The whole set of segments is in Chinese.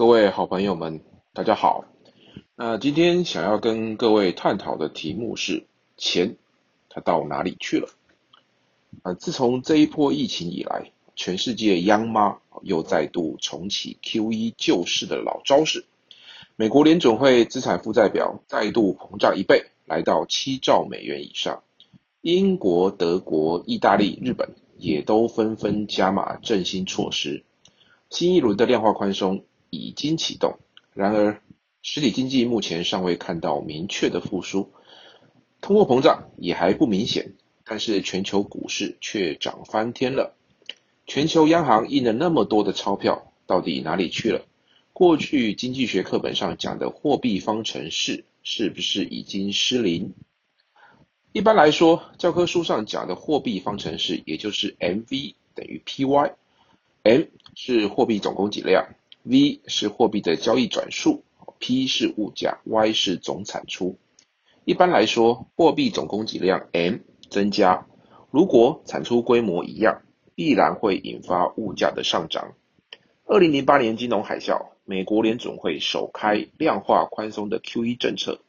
各位好朋友们，大家好。那今天想要跟各位探讨的题目是钱，它到哪里去了？啊，自从这一波疫情以来，全世界央妈又再度重启 QE 救市的老招式。美国联准会资产负债表再度膨胀一倍，来到七兆美元以上。英国、德国、意大利、日本也都纷纷加码振兴措施。新一轮的量化宽松已经启动，然而实体经济目前尚未看到明确的复苏，通货膨胀也还不明显，但是全球股市却涨翻天了。全球央行印了那么多的钞票，到底哪里去了？过去经济学课本上讲的货币方程式是不是已经失灵？一般来说，教科书上讲的货币方程式，也就是 MV 等于 PY。M 是货币总供给量，V 是货币的交易转数，P 是物价，Y 是总产出。一般来说，货币总供给量 M 增加，如果产出规模一样，必然会引发物价的上涨。二零零八年金融海啸，美国联准会首开量化宽松的 QE 政策，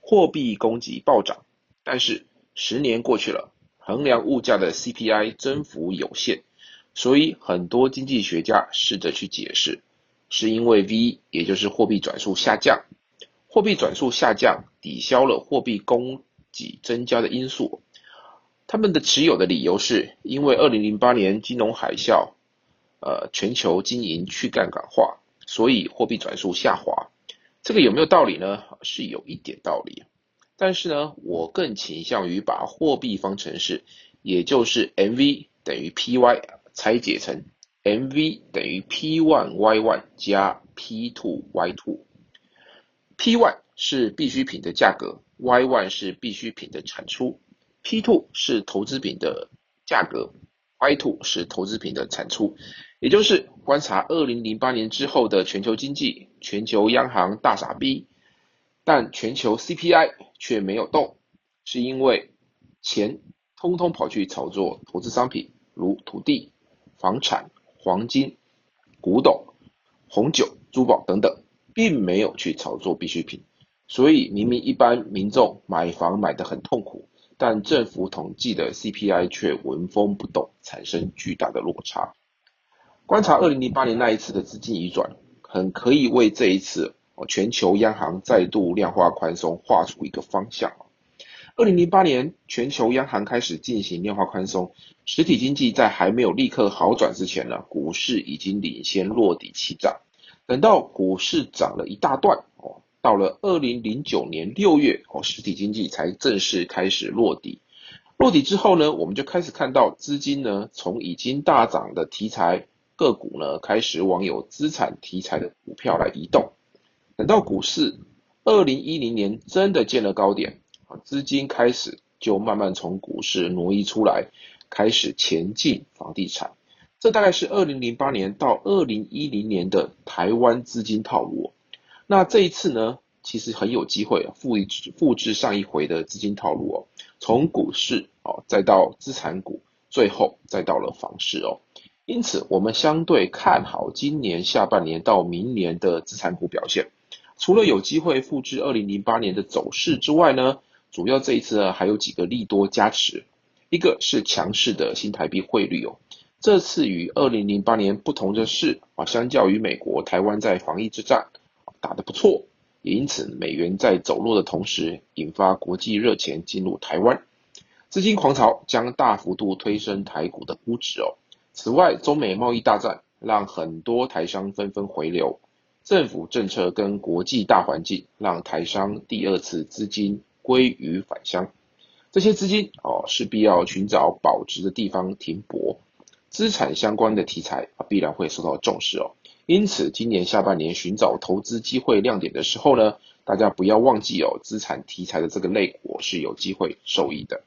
货币供给暴涨。但是十年过去了，衡量物价的 CPI 增幅有限。所以很多经济学家试着去解释，是因为 V 也就是货币转速下降，货币转速下降抵消了货币供给增加的因素。他们的持有的理由是因为二零零八年金融海啸，呃，全球经营去杠杆化，所以货币转速下滑。这个有没有道理呢？是有一点道理，但是呢，我更倾向于把货币方程式，也就是 MV 等于 PY。拆解成 MV 等于 P1Y1 加 P2Y2。P1 是必需品的价格，Y1 是必需品的产出，P2 是投资品的价格，Y2 是投资品的产出。也就是观察2008年之后的全球经济，全球央行大傻逼，但全球 CPI 却没有动，是因为钱通通跑去炒作投资商品，如土地。房产、黄金、古董、红酒、珠宝等等，并没有去炒作必需品，所以明明一般民众买房买得很痛苦，但政府统计的 CPI 却纹风不动，产生巨大的落差。观察二零零八年那一次的资金移转，很可以为这一次全球央行再度量化宽松画出一个方向。二零零八年，全球央行开始进行量化宽松，实体经济在还没有立刻好转之前呢，股市已经领先落底起涨。等到股市涨了一大段哦，到了二零零九年六月哦，实体经济才正式开始落底。落底之后呢，我们就开始看到资金呢，从已经大涨的题材个股呢，开始往有资产题材的股票来移动。等到股市二零一零年真的见了高点。资金开始就慢慢从股市挪移出来，开始前进房地产。这大概是二零零八年到二零一零年的台湾资金套路。那这一次呢，其实很有机会复制复制上一回的资金套路哦，从股市哦，再到资产股，最后再到了房市哦。因此，我们相对看好今年下半年到明年的资产股表现。除了有机会复制二零零八年的走势之外呢？主要这一次呢，还有几个利多加持，一个是强势的新台币汇率哦。这次与二零零八年不同的是啊，相较于美国，台湾在防疫之战打得不错，也因此美元在走弱的同时，引发国际热钱进入台湾，资金狂潮将大幅度推升台股的估值哦。此外，中美贸易大战让很多台商纷纷回流，政府政策跟国际大环境让台商第二次资金。归于返乡，这些资金哦势必要寻找保值的地方停泊，资产相关的题材啊必然会受到重视哦。因此，今年下半年寻找投资机会亮点的时候呢，大家不要忘记哦，资产题材的这个类股是有机会受益的。